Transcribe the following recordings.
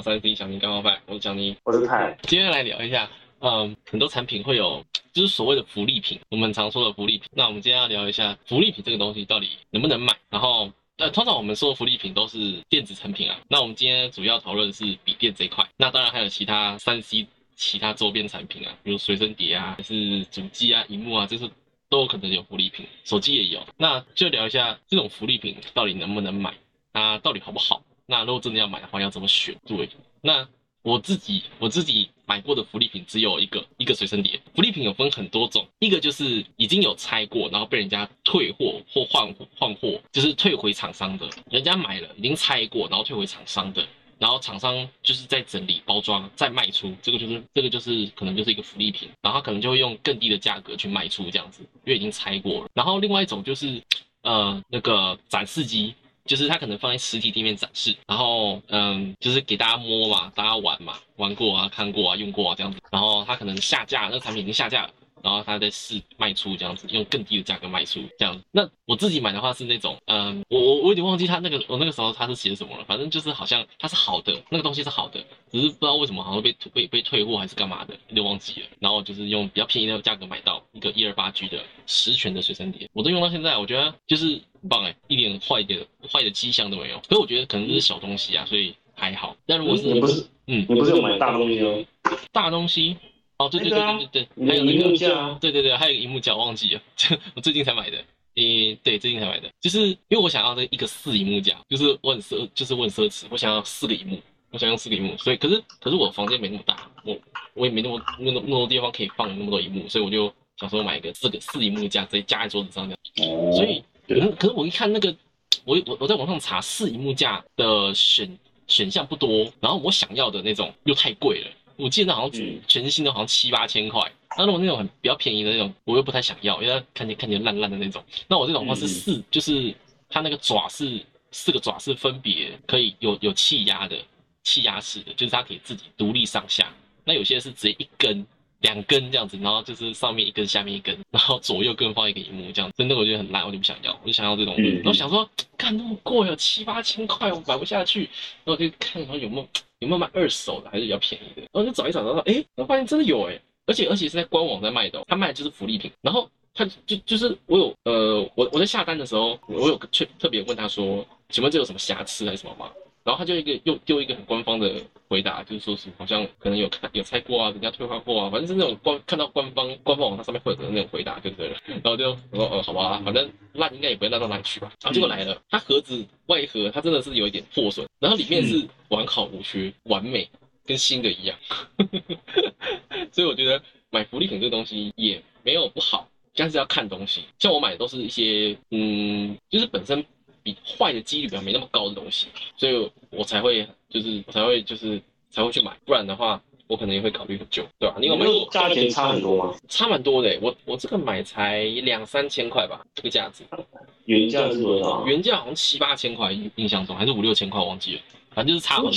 到三 C 小明干货派，我是蒋妮，我是泰。今天来聊一下，嗯，很多产品会有，就是所谓的福利品，我们常说的福利品。那我们今天要聊一下福利品这个东西到底能不能买，然后，呃，通常我们说的福利品都是电子产品啊。那我们今天主要讨论是笔电这一块，那当然还有其他三 C 其他周边产品啊，比如随身碟啊，还是主机啊、荧幕啊，这是都有可能有福利品，手机也有。那就聊一下这种福利品到底能不能买，它到底好不好？那如果真的要买的话，要怎么选？对，那我自己我自己买过的福利品只有一个，一个随身碟。福利品有分很多种，一个就是已经有拆过，然后被人家退货或换换货，就是退回厂商的，人家买了已经拆过，然后退回厂商的，然后厂商就是在整理包装再卖出，这个就是这个就是可能就是一个福利品，然后可能就会用更低的价格去卖出这样子，因为已经拆过了。然后另外一种就是呃那个展示机。就是它可能放在实体店面展示，然后嗯，就是给大家摸嘛，大家玩嘛，玩过啊，看过啊，用过啊这样子，然后它可能下架，那个产品已经下架了。然后他在试卖出这样子，用更低的价格卖出这样。那我自己买的话是那种，嗯，我我我有点忘记他那个我那个时候他是写什么了，反正就是好像他是好的，那个东西是好的，只是不知道为什么好像被被被退货还是干嘛的，有点忘记了。然后就是用比较便宜的价格买到一个一二八 G 的十全的随身碟，我都用到现在，我觉得就是很棒哎，一点坏的坏的迹象都没有。所以我觉得可能是小东西啊，所以还好。但如果是你不是，嗯，你不是有买大东西哦？大东西。哦，对对对对对对，还有那个架，对对对，还有一个荧幕架，忘记了，我最近才买的。诶，对，最近才买的，就是因为我想要这一个四荧幕架，就是我很奢，就是我很奢侈，我想要四个荧幕，我想要四个荧幕，所以可是可是我房间没那么大，我我也没那么那么那么多地方可以放那么多荧幕，所以我就想说买一个四个四荧幕架，直接架在桌子上这样。哦。所以，可可是我一看那个，我我我在网上查四荧幕架的选选项不多，然后我想要的那种又太贵了。我记得好像全全新的，好像七八千块。那如果那种很比较便宜的那种，我又不太想要，因为它看起来看起来烂烂的那种。那我这种话是四，就是它那个爪是四个爪是分别可以有有气压的，气压式的，就是它可以自己独立上下。那有些是直接一根、两根这样子，然后就是上面一根，下面一根，然后左右各放一个荧幕这样。真的我觉得很烂，我就不想要，我就想要这种。然后想说，看那么贵哦，七八千块，我买不下去。然后就看看有没有。有没有卖二手的，还是比较便宜的？然后就找一找，然后哎，我发现真的有哎，而且而且是在官网在卖的，他卖的就是福利品。然后他就就是我有呃，我我在下单的时候，我有特特别问他说，请问这有什么瑕疵还是什么吗？然后他就一个又丢一个很官方的回答，就是说是好像可能有看有拆过啊，人家退换货啊，反正是那种官看到官方官方网站上面会有的那种回答就对了。然后就我说呃好吧，反正烂应该也不会烂到哪里去吧。然后结果来了，它盒子外盒它真的是有一点破损，然后里面是完好无缺，完美跟新的一样。所以我觉得买福利品这个东西也没有不好，但是要看东西。像我买的都是一些嗯，就是本身。比坏的几率比较没那么高的东西，所以我才会就是才会就是才会去买，不然的话我可能也会考虑很久，对吧？你有买过？价钱差很多吗？差蛮多的，我我这个买才两三千块吧，这个价值。原价是多少？原价好像七八千块，印象中还是五六千块，忘记了，反正就是差很多。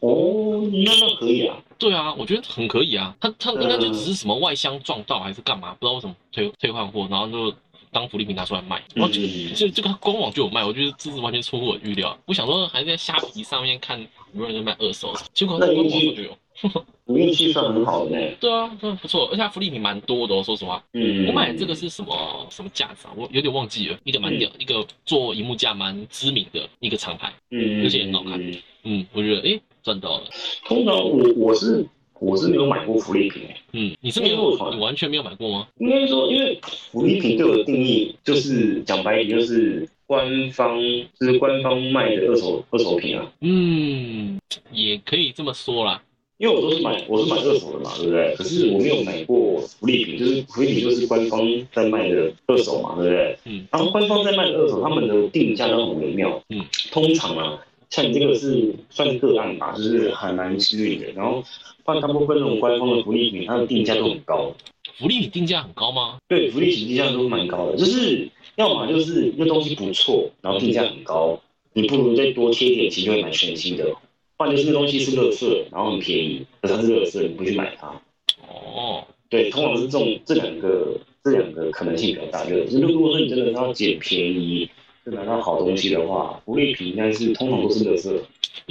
哦，那那可以啊。对啊，我觉得很可以啊。他他应该就只是什么外箱撞到还是干嘛，不知道为什么退退换货，然后就。当福利品拿出来卖，然后这这这个官网就有卖，我觉得这是完全出乎我预料。我想说还在虾皮上面看有没有人在卖二手，结果官网就有。你运气算很好的呢。对啊，真的不错，而且它福利品蛮多的。说实话，嗯，我买的这个是什么什么架子啊？我有点忘记了，一个蛮屌，一个做荧幕架蛮知名的一个厂牌，嗯，而且很好看，嗯，我觉得哎赚到了。通常我我是。我是没有买过福利品嗯，你是没有，你完全没有买过吗？应该说，因为福利品对我的定义就是讲白一点，就是官方就是官方卖的二手二手品啊。嗯，也可以这么说啦，因为我都是买我是买二手的嘛，对不对？可是我没有买过福利品，就是福利品就是官方在卖的二手嘛，对不对？嗯，然后官方在卖的二手，他们的定价都很微妙。嗯，通常啊，像你这个是算是个案吧，就是还蛮幸运的。然后。大部分那种官方的福利品，它的定价都很高。福利品定价很高吗？对，福利品定价都蛮高的。就是要么就是那东西不错，然后定价很高，你不如再多贴点钱就会买全新的。换就是那东西是乐色，然后很便宜，可是它是乐色，你不去买它。哦，对，通常是这种这两个这两个可能性比较大。就是如果说你真的要捡便宜，就拿到好东西的话，福利品应该是通常都是乐色。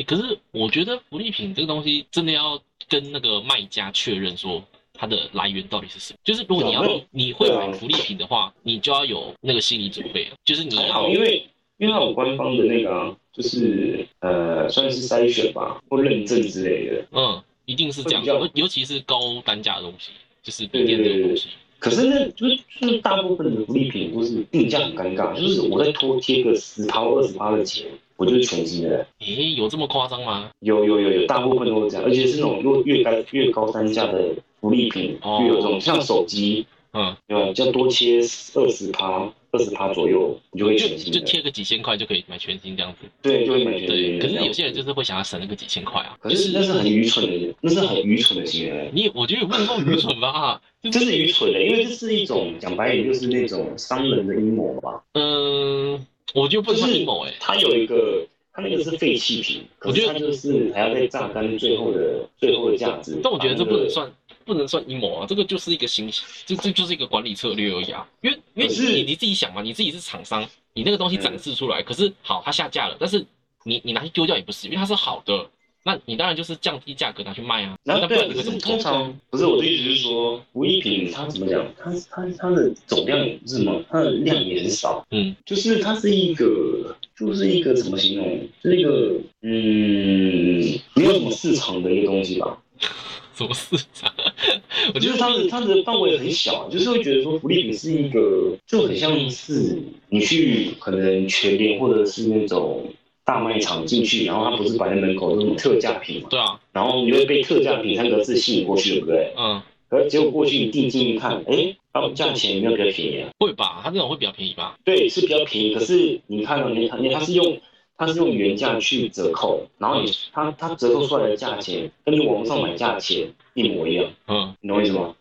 可是我觉得福利品这个东西真的要跟那个卖家确认说它的来源到底是什么。就是如果你要你会买福利品的话，你就要有那个心理准备了。就是你要因为因为它有官方的那个，就是呃算是筛选吧或认证之类的。嗯，一定是这样。尤尤其是高单价的东西，就是笔电这个东西。可是那，就是就是大部分的福利品都是定价很尴尬，就是我再多贴个十趴二十趴的钱，我就是全新的。诶，有这么夸张吗？有有有有，大部分都是这样，而且是那种越越高越高单价的福利品，越有这种像手机，嗯，对吧？就多贴二十趴。二十趴左右，你就会全新，就贴个几千块就可以买全新这样子。对，就会买全新。可是有些人就是会想要省那个几千块啊。可是那是很愚蠢的，那是很愚蠢的行为。你我觉得也不能说愚蠢吧，这是愚蠢的，因为这是一种讲白点就是那种商人的阴谋吧。嗯，我觉得不是阴谋哎，他有一个，他那个是废弃品，我觉得就是还要再榨干最后的最后的价值。但我觉得这不能算。不能算阴谋啊，这个就是一个行，这这就是一个管理策略而已啊。因为因为你你自己想嘛，你自己是厂商，你那个东西展示出来，可是好，它下架了，但是你你拿去丢掉也不是，因为它是好的，那你当然就是降低价格拿去卖啊。那对，可是通常不是我的意思是说，无一品它怎么讲？它它它的总量是什么？它的量也很少，嗯，就是它是一个，就是一个怎么形容？是一个嗯，没有什么市场的一个东西吧。什么市场？我觉得它的它的范围很小，就是会觉得说福利品是一个就很像是你去可能全联或者是那种大卖场进去，然后它不是摆在门口那种特价品嘛？对啊。然后你会被特价品三个字吸引过去，对不对？嗯。而结果过去你定睛一看，哎，然后价钱有没有比较便宜啊？会吧，它这种会比较便宜吧？对，是比较便宜。可是你看到你你它是用。它是用原价去折扣，然后你它它折扣出来的价钱跟你网上买价钱一模一样，嗯，你懂我意思吗？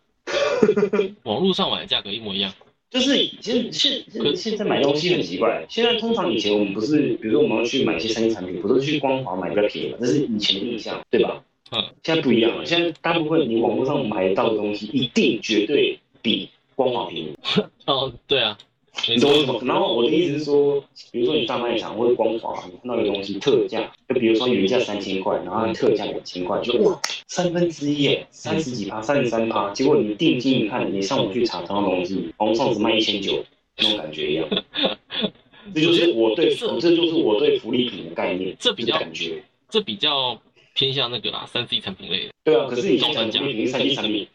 网络上买的价格一模一样，就是现现现现在买东西很奇怪，现在通常以前我们不是，比如说我们要去买一些三 C 产品，不是去光华买比较便宜嘛，这是以前的印象，对吧？嗯，现在不一样了，现在大部分你网络上买到的东西一定绝对比光华便宜。哦，对啊。你懂我意思吗？然后我的意思是说，比如说你大卖场或者光华，你看到一个东西特价，就比如说原价三千块，然后特价两千块，就哇，三分之一，三十几趴，三十三趴。结果你定睛一看，你上午去查同样东西，网上只卖一千九，那种感觉一样。这就是我对，这就是我对福利品的概念。这比较感觉，这比较偏向那个啦，三 C 产品类的。对啊，可是你刚才讲福利三 C 产品，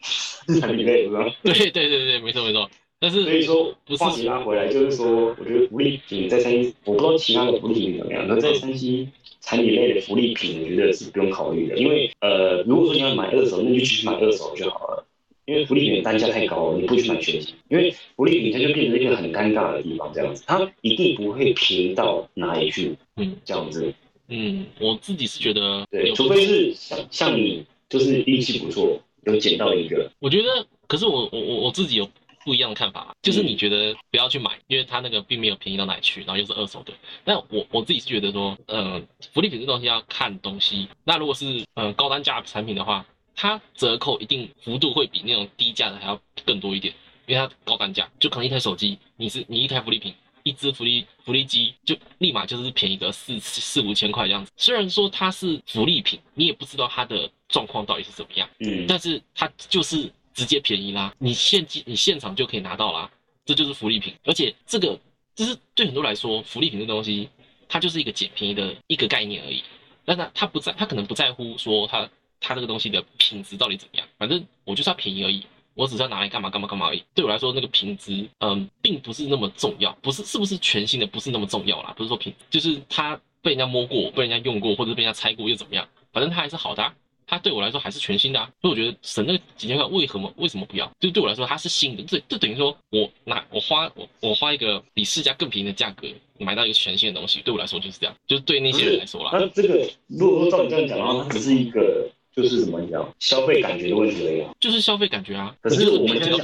产品类是吧？对对对对，没错没错。但是所以说，话题拉回来，就是说，我觉得福利品在三，我不知道其他的福利品怎么样，那在三 C 产品类的福利品，我觉得是不用考虑的，因为呃，如果说你要买二手，那就继续买二手就好了，因为福利品的单价太高了，你不去买全新，因为福利品它就变成一个很尴尬的地方，这样子，它一定不会平到哪里去，嗯，这样子，嗯，我自己是觉得，对，除非是像像你，就是运气不错，有捡到一个，我觉得，可是我我我我自己有。不一样的看法，就是你觉得不要去买，因为它那个并没有便宜到哪里去，然后又是二手的。但我我自己是觉得说，嗯，福利品这东西要看东西。那如果是嗯高单价产品的话，它折扣一定幅度会比那种低价的还要更多一点，因为它高单价，就可能一台手机，你是你一台福利品，一只福利福利机就立马就是便宜个四四五千块这样子。虽然说它是福利品，你也不知道它的状况到底是怎么样，嗯，但是它就是。直接便宜啦，你现金你现场就可以拿到啦，这就是福利品。而且这个就是对很多来说，福利品这东西，它就是一个捡便宜的一个概念而已。但他他不在，他可能不在乎说他他这个东西的品质到底怎么样，反正我就是要便宜而已，我只是要拿来干嘛干嘛干嘛而已。对我来说，那个品质嗯，并不是那么重要，不是是不是全新的不是那么重要啦，不是说品，就是它被人家摸过，被人家用过，或者被人家拆过又怎么样，反正它还是好的。它对我来说还是全新的啊，所以我觉得省那几千块，为什么为什么不要？就对我来说，它是新的，这这等于说我拿我花我我花一个比市价更便宜的价格买到一个全新的东西，对我来说就是这样，就是对那些人来说啦。那这个如果说照你这样讲的话，它只是一个就是怎么讲消费感觉的问题而已啊，就是消费感觉啊。可是我们现在讲，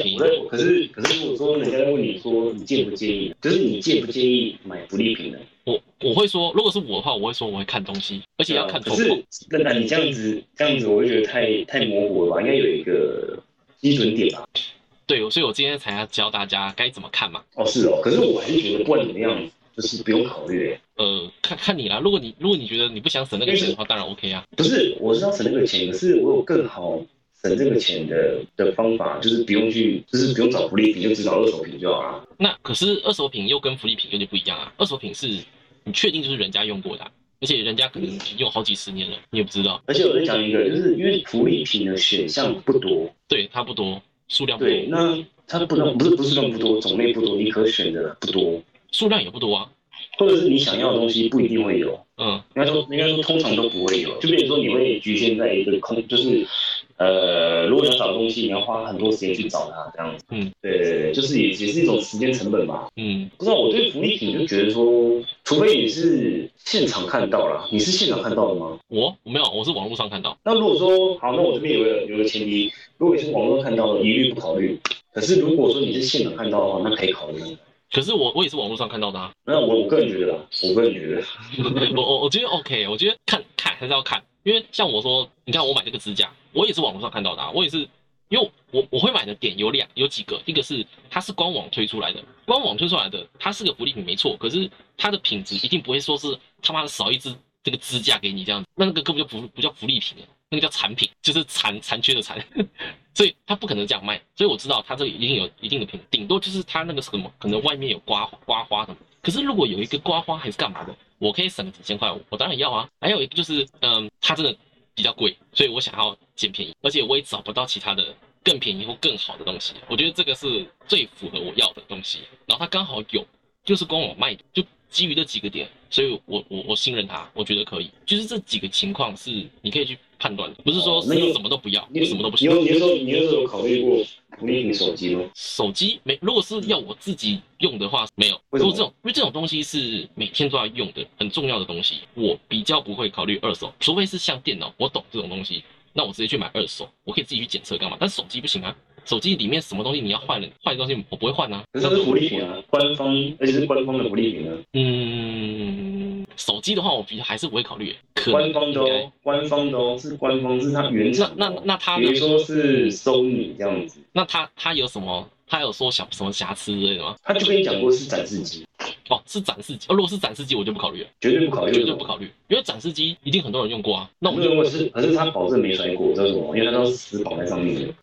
可是可是如果说人家问你说你介不介意，就是你介不介意买福利品呢？我我会说，如果是我的话，我会说我会看东西，而且要看。可是，那那你这样子这样子，我会觉得太太模糊了吧？应该有一个基准点吧？对，所以我今天才要教大家该怎么看嘛。哦，是哦。可是我还是觉得不管怎么样，就是不用考虑。呃，看看你啦，如果你如果你觉得你不想省那个钱的话，当然 OK 啊。不是，我是要省那个钱，可是我有更好省这个钱的的方法，就是不用去，就是不用找福利品，就只找二手品就好了。那可是二手品又跟福利品有点不一样啊。二手品是你确定就是人家用过的，而且人家可能用好几十年了，你也不知道。而且我再讲一个，就是因为福利品的选项不多，对它不多，数量对，那它不能不是不是数量不多，种类不多，你可选的不多，数量也不多啊。或者是你想要的东西不一定会有，嗯，应该说应该说通常都不会有，就比如说你会局限在一个空，就是，呃，如果你要找东西，你要花很多时间去找它这样子，嗯，对对对，就是也也是一种时间成本吧，嗯，不知道我对福利品就觉得说，除非你是现场看到了，你是现场看到的吗？我我没有，我是网络上看到。那如果说好，那我这边有个有个前提，如果你是网络看到的，一律不考虑。可是如果说你是现场看到的话，那可以考虑。可是我我也是网络上看到的啊。那我我个人觉得，我个人觉得，我我我觉得 OK，我觉得看看还是要看，因为像我说，你看我买这个支架，我也是网络上看到的，啊，我也是，因为我我会买的点有两有几个，一个是它是官网推出来的，官网推出来的它是个福利品没错，可是它的品质一定不会说是他妈的少一支这个支架给你这样子，那那个根本就不不叫福利品那个叫残品，就是残残缺的残，所以他不可能这样卖。所以我知道他这里一定有一定的品，顶多就是他那个什么，可能外面有刮刮花的。可是如果有一个刮花还是干嘛的，我可以省几千块，我当然要啊。还有一个就是，嗯，它真的比较贵，所以我想要捡便宜，而且我也找不到其他的更便宜或更好的东西。我觉得这个是最符合我要的东西。然后它刚好有，就是官网卖的，就。基于这几个点，所以我我我信任它，我觉得可以。就是这几个情况是你可以去判断的，不是说你什么都不要，你什么都不行。你你说你有有考虑过不利品手机吗？手机没，如果是要我自己用的话，没有。如果这种，因为这种东西是每天都要用的，很重要的东西，我比较不会考虑二手，除非是像电脑，我懂这种东西，那我直接去买二手，我可以自己去检测干嘛？但是手机不行啊。手机里面什么东西你要换了，换的东西我不会换啊。这是福利品啊，官方而且是官方的福利品啊。嗯，手机的话，我比还是不会考虑。官方的哦，官方的哦，是官方，是它原厂。那那那它，比如说是 Sony 这样子。那它它有什么？它有说小什么瑕疵之类的吗？他就跟你讲过是展示机。哦，是展示机。哦，如果是展示机，我就不考虑了，绝对不考虑，绝对不考虑，因为展示机一定很多人用过啊。那我们如果是，可是他保证没摔过，知道什么？因为它都是死绑在上面的。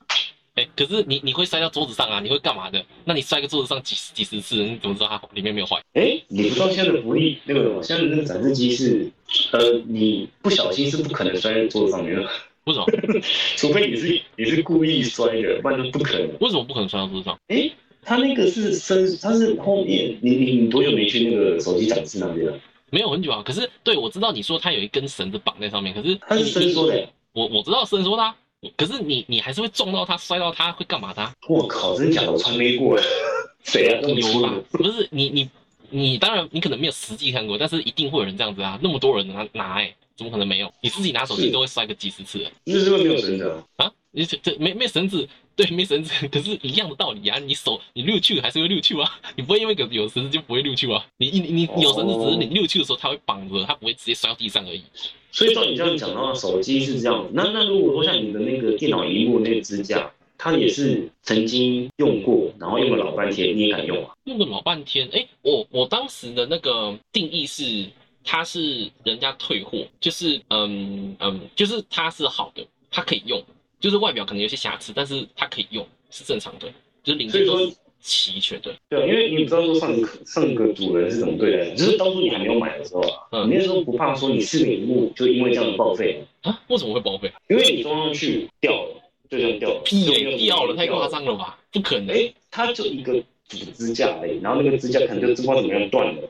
哎，可是你你会摔到桌子上啊？你会干嘛的？那你摔个桌子上几十几十次，你怎么知道它里面没有坏？哎，你不知道现在的福利那个现在的那个展示机是，呃，你不小心是不可能摔在桌子上面的。为什么？除非你是你是故意摔的，不然不可能。为什么不可能摔到桌子上？哎，它那个是伸，它是后面，你你你多久没去那个手机展示那边了？没有很久啊。可是对我知道你说它有一根绳子绑在上面，可是它是伸缩的。我我知道伸缩的。可是你你还是会撞到他，摔到他会干嘛的？我靠，真假的我从没过。谁啊？牛吧？不是你你你当然你可能没有实际看过，但是一定会有人这样子啊！那么多人拿拿哎，怎么可能没有？你自己拿手机都会摔个几十次。那是不是没有绳子啊？你这这没没绳子？对，没绳子。可是一样的道理啊，你手你溜去还是会溜去啊？你不会因为有有绳子就不会溜去啊？你你你有绳子只是你溜去的时候它会绑着，它不会直接摔到地上而已。所以照你这样讲的话，手机是这样。那那如果说像你的那个电脑荧幕那个支架，它也是曾经用过，然后用了老半天，你也敢用啊？用了老半天，哎，我我当时的那个定义是，它是人家退货，就是嗯嗯，就是它是好的，它可以用，就是外表可能有些瑕疵，但是它可以用，是正常的，就是零件都是。齐全的，对因为你不知道说上个上个主人是怎么对待，就是当初你还没有买的时候啊，你那时候不怕说你四个屏幕就因为这样报废啊？为什么会报废？因为你装上去掉了，就这样掉了，屁掉了，太夸张了吧？不可能，哎，它就一个主支架而已，然后那个支架可能就不知道怎么样断了，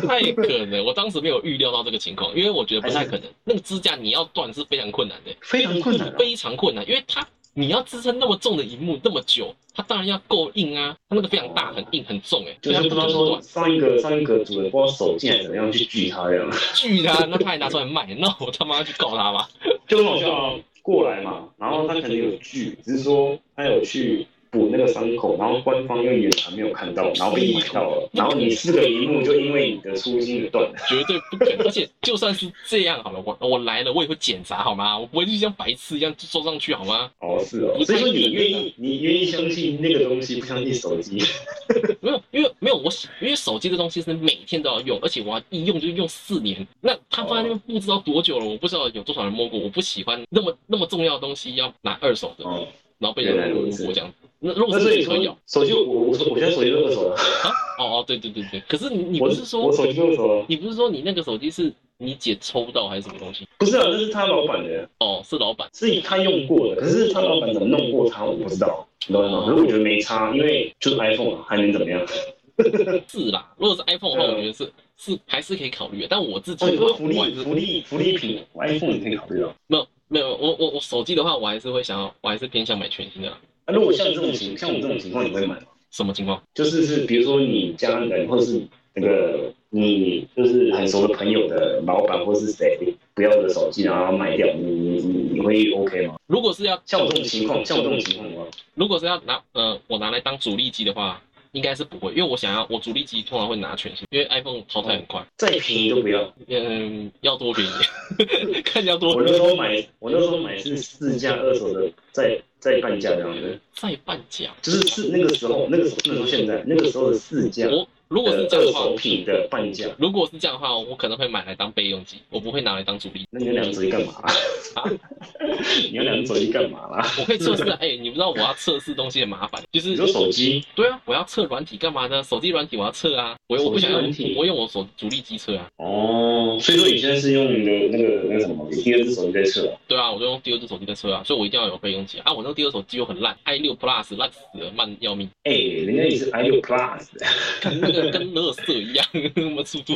不 太可能。我当时没有预料到这个情况，因为我觉得不太可能，那个支架你要断是非常困难的，非常困难，非常困难，因为它。你要支撑那么重的荧幕那么久，它当然要够硬啊！它那个非常大、很硬、很重，哎，就像不能说上一个上一个主人不知道手贱怎么样去锯它这样，锯它，那他还拿出来卖，那我他妈去告他吧！就很好笑，过来嘛，然后他可能有锯，只是说他有去。补那个伤口，然后官方用眼还没有看到，然后被你买到了，然后你四个荧幕就因为你的粗心而断了，绝对不可能。而且就算是这样好了，我我来了我也会检查好吗？我不会就像白痴一样坐上去好吗？哦，是哦。所以说你愿意你愿意相信那个东西，不相信手机？没有，因为没有我，因为手机这东西是每天都要用，而且我要一用就用四年。那它放在那边不知道多久了，我不知道有多少人摸过。我不喜欢那么那么重要的东西要拿二手的，然后被人摸过这样。那如果是可以手机我我我现在手机都二手了啊？哦哦，对对对对。可是你你不是说我手机二手了？你不是说你那个手机是你姐抽到还是什么东西？不是啊，那是他老板的。哦，是老板，是他用过的。可是他老板怎么弄过他，我不知道。懂吗？可是我觉得没差，因为就是 iPhone 还能怎么样？是啦，如果是 iPhone 的话，我觉得是是还是可以考虑的。但我自己福利福利福利品，iPhone 你可以考虑啊。没有没有，我我我手机的话，我还是会想要，我还是偏向买全新的。那如果像这种情，像我这种情况，你会买吗？什么情况？就是是，比如说你家人，或者是那个你就是很熟的朋友的老板，或是谁不要的手机，然后卖掉，你你你你会 OK 吗？如果是要像我这种情况，像我这种情况吗？如果是要拿呃，我拿来当主力机的话。应该是不会，因为我想要我主力机通常会拿全新，因为 iPhone 淘汰很快，再便宜都不要。嗯，要多便宜，看要多便宜。我那时候买，我那时候买是四价二手的，再再半价这样子。再半价，就是是那个时候，那个时候不能说现在，那个时候的四价。如果是这样的话，品的半价。如果是这样的话，我可能会买来当备用机，我不会拿来当主力。那你两手机干嘛？啊 你要两手机干嘛啦？我可以测试。哎，你不知道我要测试东西很麻烦，就是有手机。对啊，我要测软体干嘛呢？手机软体我要测啊，我我不想用，我用我手主力机测啊。哦，所以说你现在是用你的那个那个什么你第二只手机在测？对啊，我就用第二只手机在测啊，所以我一定要有备用机啊。我那个第二手机又很烂，i 六 plus 烂死了，慢要命。哎，人家也是 i 六 plus。跟垃圾一样，那么粗粗。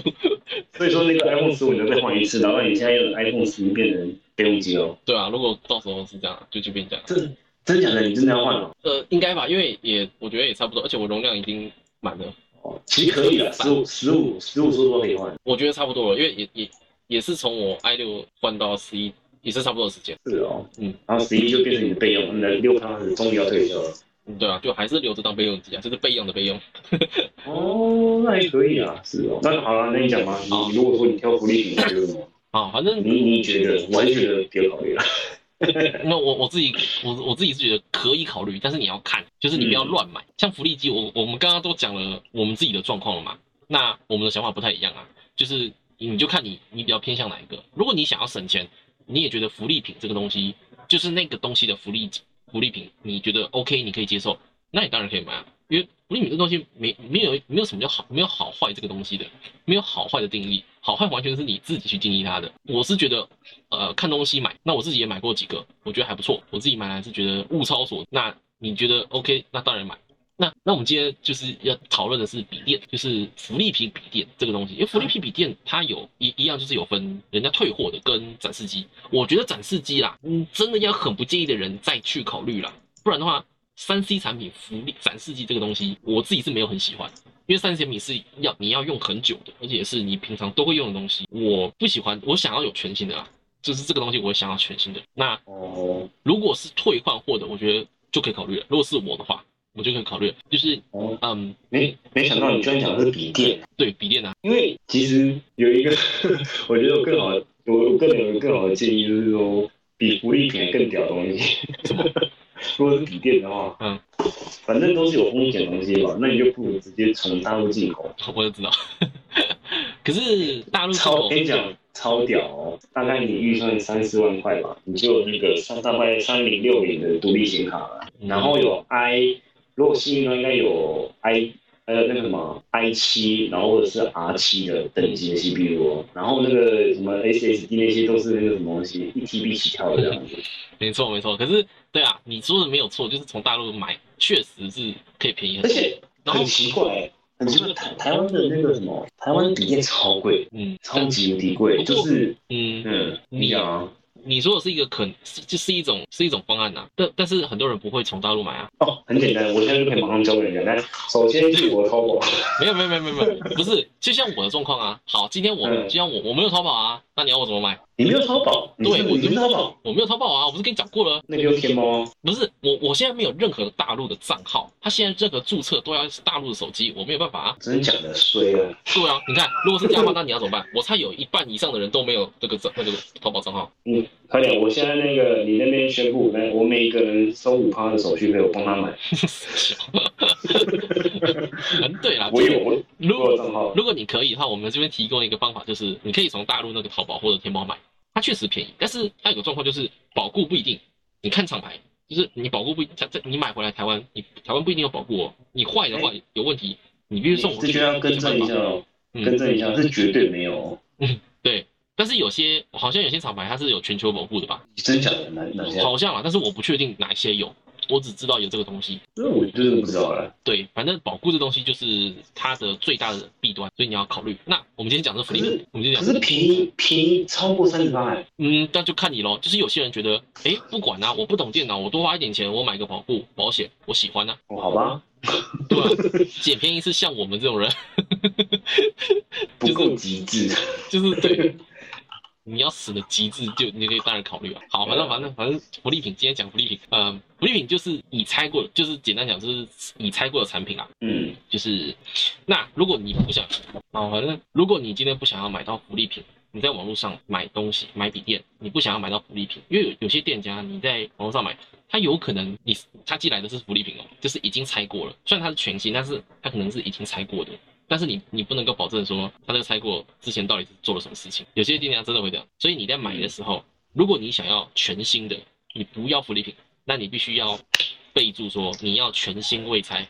所以说那个 iPhone 十五你再换一次，然后你现在用 iPhone 十一变成备用机哦。对啊，如果到时候是这样，就就变这样。这真假的？你真的要换了？呃，应该吧，因为也我觉得也差不多，而且我容量已经满了。哦，其实可以了，十五十五十五说说可以换。我觉得差不多了，因为也也也是从我 i 六换到十一，也是差不多的时间。是哦，嗯，然后十一就变成你的备用，你的六 Plus 终于要退休了。对啊，就还是留着当备用机啊，就是备用的备用。哦，那也可以啊，是哦。那好了，那你讲嘛，你如果说你挑福利品，觉得什么？啊，反正你你觉得，我还是觉得别考虑了。那我我自己，我我自己是觉得可以考虑，但是你要看，就是你不要乱买。像福利机，我我们刚刚都讲了我们自己的状况了嘛，那我们的想法不太一样啊，就是你就看你你比较偏向哪一个。如果你想要省钱，你也觉得福利品这个东西就是那个东西的福利福利品你觉得 OK，你可以接受，那你当然可以买啊。因为福利品这东西没没有没有什么叫好，没有好坏这个东西的，没有好坏的定义，好坏完全是你自己去定义它的。我是觉得，呃，看东西买，那我自己也买过几个，我觉得还不错。我自己买来是觉得物超所值，那你觉得 OK，那当然买。那那我们今天就是要讨论的是笔电，就是福利品笔电这个东西。因为福利品笔电它有一一样就是有分人家退货的跟展示机。我觉得展示机啦，嗯，真的要很不介意的人再去考虑啦，不然的话，三 C 产品福利展示机这个东西，我自己是没有很喜欢，因为三 C 产品是要你要用很久的，而且是你平常都会用的东西，我不喜欢。我想要有全新的啦，就是这个东西我想要全新的。那哦，如果是退换货的，我觉得就可以考虑了。如果是我的话。我就可以考虑，就是嗯，没没想到你居然讲的是笔电，对笔电啊，因为其实有一个，我觉得有更好的，我个人有更好的建议，就是说比福利品更屌的东西？如果是笔电的话，嗯，反正都是有风险的东西嘛，那你就不如直接从大陆进口。我就知道，可是大陆超跟你讲超屌哦，大概你预算三四万块吧，你就有那个三大概三零六零的独立显卡了，然后有 i。如果新的应该有 i 呃那个什么 i 七，然后或者是 r 七的等级的 CPU，然后那个什么 SSD 那些都是那个什么东西，一 TB 起跳的这样子。没错没错，可是对啊，你说的没有错，就是从大陆买确实是可以便宜很多。而且很奇怪，很奇怪，台台湾的那个什么，台湾的笔电超贵，嗯，超级无敌贵，就是嗯嗯，你讲。你说的是一个可，就是一种是一种方案呐，但但是很多人不会从大陆买啊。哦，很简单，我现在就可以马上教给人家。来，首先去我的淘宝。没有没有没有没有没有，不是，就像我的状况啊。好，今天我就像我我没有淘宝啊，那你要我怎么买？你没有淘宝？对，我没有淘宝，我没有淘宝啊！我不是跟你讲过了？那个用天猫？不是，我我现在没有任何大陆的账号，他现在任何注册都要是大陆的手机，我没有办法啊！真讲的衰啊！对啊，你看，如果是这样的话，那你要怎么办？我猜有一半以上的人都没有这个账那个淘宝账号。嗯，快点！我现在那个你那边宣布，那我每一个人收五趴的手续费，我帮他买。嗯，对啦，我有，如果如果你可以的话，我们这边提供一个方法，就是你可以从大陆那个淘宝或者天猫买。它确实便宜，但是它有个状况就是保固不一定。你看厂牌，就是你保固不，它这你买回来台湾，你台湾不一定有保固哦。你坏的话有问题，你必须送我。这边要更正一下哦，更正一下，是绝对没有。嗯，对。但是有些好像有些厂牌它是有全球保护的吧？真假的？哪哪些？好像啊，但是我不确定哪一些有。我只知道有这个东西，那我真的不知道了。对，反正保固这东西就是它的最大的弊端，所以你要考虑。那我们今天讲的福利，我们今天讲可是便宜便宜超过三十八嗯，那就看你喽。就是有些人觉得，哎，不管啊，我不懂电脑，我多花一点钱，我买个保护保险，我喜欢呢。哦，好吧，对吧？捡便宜是像我们这种人，不 够极致，就是对。你要死的极致，就你可以当然考虑啊。好，反正反正反正福利品，今天讲福利品，呃，福利品就是已拆过，就是简单讲就是已拆过的产品啊。嗯，就是那如果你不想啊，反正如果你今天不想要买到福利品，你在网络上买东西买笔电，你不想要买到福利品，因为有有些店家你在网络上买，他有可能你他寄来的是福利品哦，就是已经拆过了，虽然它是全新，但是它可能是已经拆过的。但是你你不能够保证说他这个拆过之前到底是做了什么事情，有些店家真的会这样，所以你在买的时候，如果你想要全新的，你不要福利品，那你必须要备注说你要全新未拆，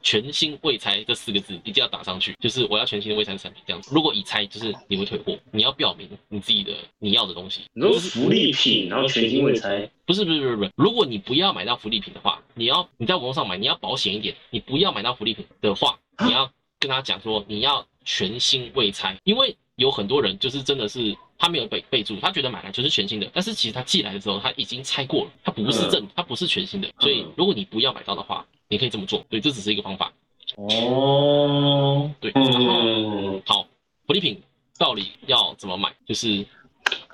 全新未拆这四个字一定要打上去，就是我要全新的未拆产品这样子。如果已拆，就是你会退货，你要表明你自己的你要的东西。你说福利品，然后全新未拆，不是不是不是不是，如果你不要买到福利品的话，你要你在网络上买，你要保险一点，你不要买到福利品的话，你要。跟他讲说你要全新未拆，因为有很多人就是真的是他没有备备注，他觉得买来就是全新的，但是其实他寄来的时候他已经拆过了，他不是正，他不是全新的，所以如果你不要买到的话，你可以这么做，对，这只是一个方法。哦，对，然后好，福利品到底要怎么买？就是。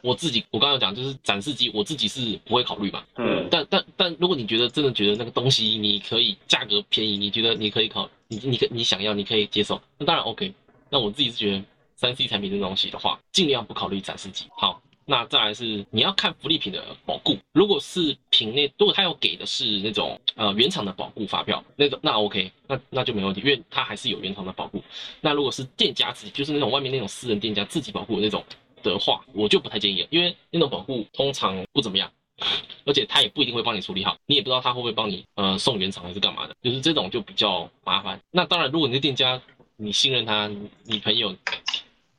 我自己，我刚刚讲就是展示机，我自己是不会考虑嘛。嗯。但但但如果你觉得真的觉得那个东西你可以价格便宜，你觉得你可以考，你你可你想要你可以接受，那当然 OK。那我自己是觉得三 C 产品这东西的话，尽量不考虑展示机。好，那再来是你要看福利品的保固，如果是品内，如果他要给的是那种呃原厂的保固发票，那种那 OK，那那就没问题，因为它还是有原厂的保固。那如果是店家自己，就是那种外面那种私人店家自己保护的那种。的话，我就不太建议了，因为那种保护通常不怎么样，而且他也不一定会帮你处理好，你也不知道他会不会帮你呃送原厂还是干嘛的，就是这种就比较麻烦。那当然，如果你的店家你信任他，你朋友，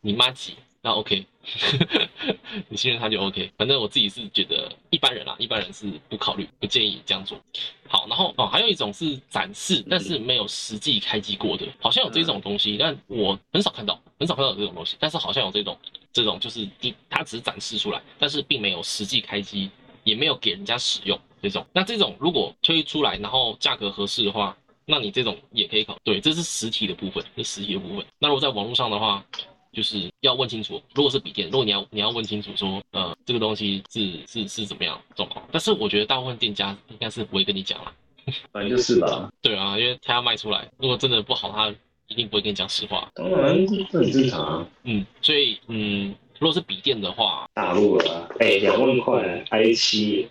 你妈几，那 OK，你信任他就 OK。反正我自己是觉得一般人啦，一般人是不考虑，不建议这样做。好，然后哦，还有一种是展示，但是没有实际开机过的，好像有这种东西，但我很少看到，很少看到有这种东西，但是好像有这种。这种就是第，它只是展示出来，但是并没有实际开机，也没有给人家使用这种。那这种如果推出来，然后价格合适的话，那你这种也可以考。对，这是实体的部分，是实体的部分。那如果在网络上的话，就是要问清楚。如果是笔电，如果你要你要问清楚说，呃，这个东西是是是怎么样状况。但是我觉得大部分店家应该是不会跟你讲了，反正就是吧。对啊，因为他要卖出来，如果真的不好，他。一定不会跟你讲实话，当然这很正常啊。嗯，所以嗯，如果是笔电的话，大陆啊，哎，两万块，i 七，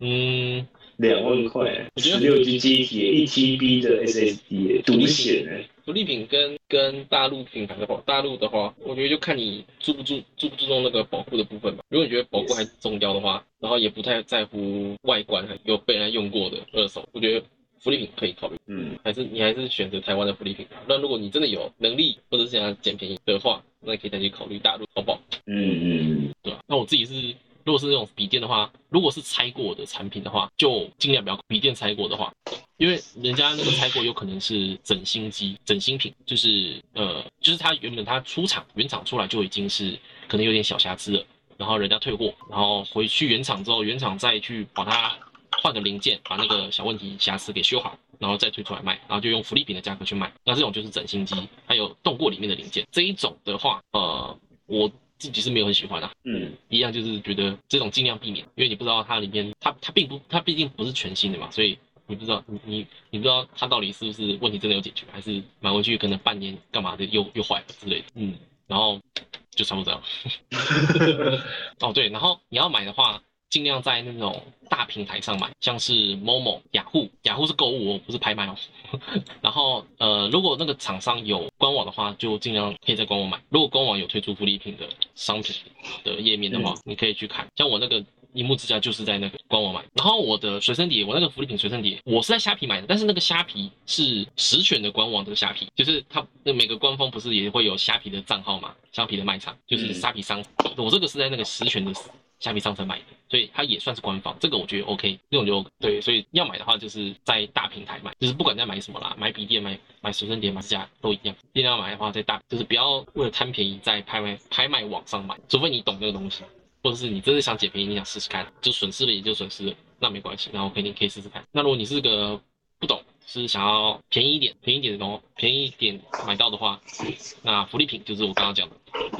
嗯，两万块，十六 G 机体，一 TB 的 SSD，独显哎。独立品跟跟大陆品牌的话，大陆的话，我觉得就看你注不注注不注重那个保护的部分吧。如果你觉得保护还重要的话，然后也不太在乎外观，有被人用过的二手，我觉得。福利品可以考虑，嗯，还是你还是选择台湾的福利品。那如果你真的有能力，或者是想要捡便宜的话，那可以再去考虑大陆淘宝，嗯嗯，对吧？那我自己是，如果是那种笔电的话，如果是拆过的产品的话，就尽量不要笔电拆过的话，因为人家那个拆过有可能是整新机、整新品，就是呃，就是它原本它出厂原厂出来就已经是可能有点小瑕疵了，然后人家退货，然后回去原厂之后，原厂再去把它。换个零件，把那个小问题瑕疵给修好，然后再推出来卖，然后就用福利品的价格去卖。那这种就是整新机，还有动过里面的零件。这一种的话，呃，我自己是没有很喜欢啊。嗯，一样就是觉得这种尽量避免，因为你不知道它里面它它并不它毕竟不是全新的嘛，所以你不知道你你你不知道它到底是不是问题真的有解决，还是买回去可能半年干嘛的又又坏了之类的。嗯，然后就差不多这样。哦对，然后你要买的话。尽量在那种大平台上买，像是某某、雅虎，雅虎是购物哦，不是拍卖哦。然后，呃，如果那个厂商有官网的话，就尽量可以在官网买。如果官网有推出福利品的商品的页面的话，你可以去看。像我那个荧幕支架就是在那个官网买。然后我的随身碟，我那个福利品随身碟，我是在虾皮买的，但是那个虾皮是实权的官网的虾皮，就是它那每个官方不是也会有虾皮的账号嘛？虾皮的卖场就是虾皮商，我这个是在那个实权的。虾皮商城买的，所以它也算是官方，这个我觉得 OK，这种就 OK 对，所以要买的话就是在大平台买，就是不管在买什么啦，买笔电、买买随身碟、买支架都一样。一定要买的话在大，就是不要为了贪便宜在拍卖拍卖网上买，除非你懂这个东西，或者是你真的想捡便宜，你想试试看，就损失了也就损失了，那没关系，然后肯定可以试试看。那如果你是个不懂。是想要便宜一点、便宜一点的东便宜一点买到的话，那福利品就是我刚刚讲的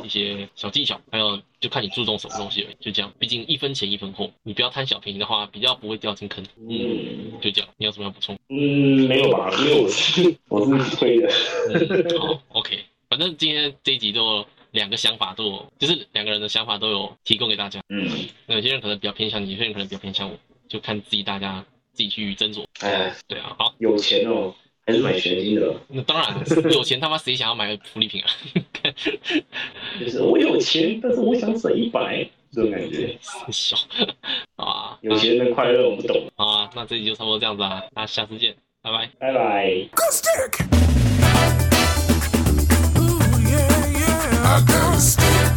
一些小技巧，还有就看你注重什么东西而已。就这样，毕竟一分钱一分货，你不要贪小便宜的话，比较不会掉进坑。嗯，就这样。你有什么要补充？嗯，没有吧，因为我是我是推的。好，OK，反正今天这一集就两个想法都有，就是两个人的想法都有提供给大家。嗯，那有些人可能比较偏向你，有些人可能比较偏向我，就看自己大家。自己去斟酌。哎，对啊，好，有钱哦，还是买全新的。那当然，有钱他妈谁想要买福利品啊？就是我有钱，但是我想省一百，这种感觉。小啊，有钱的快乐我不懂。好啊，那这集就差不多这样子啊，那下次见，拜拜，拜拜。Stick.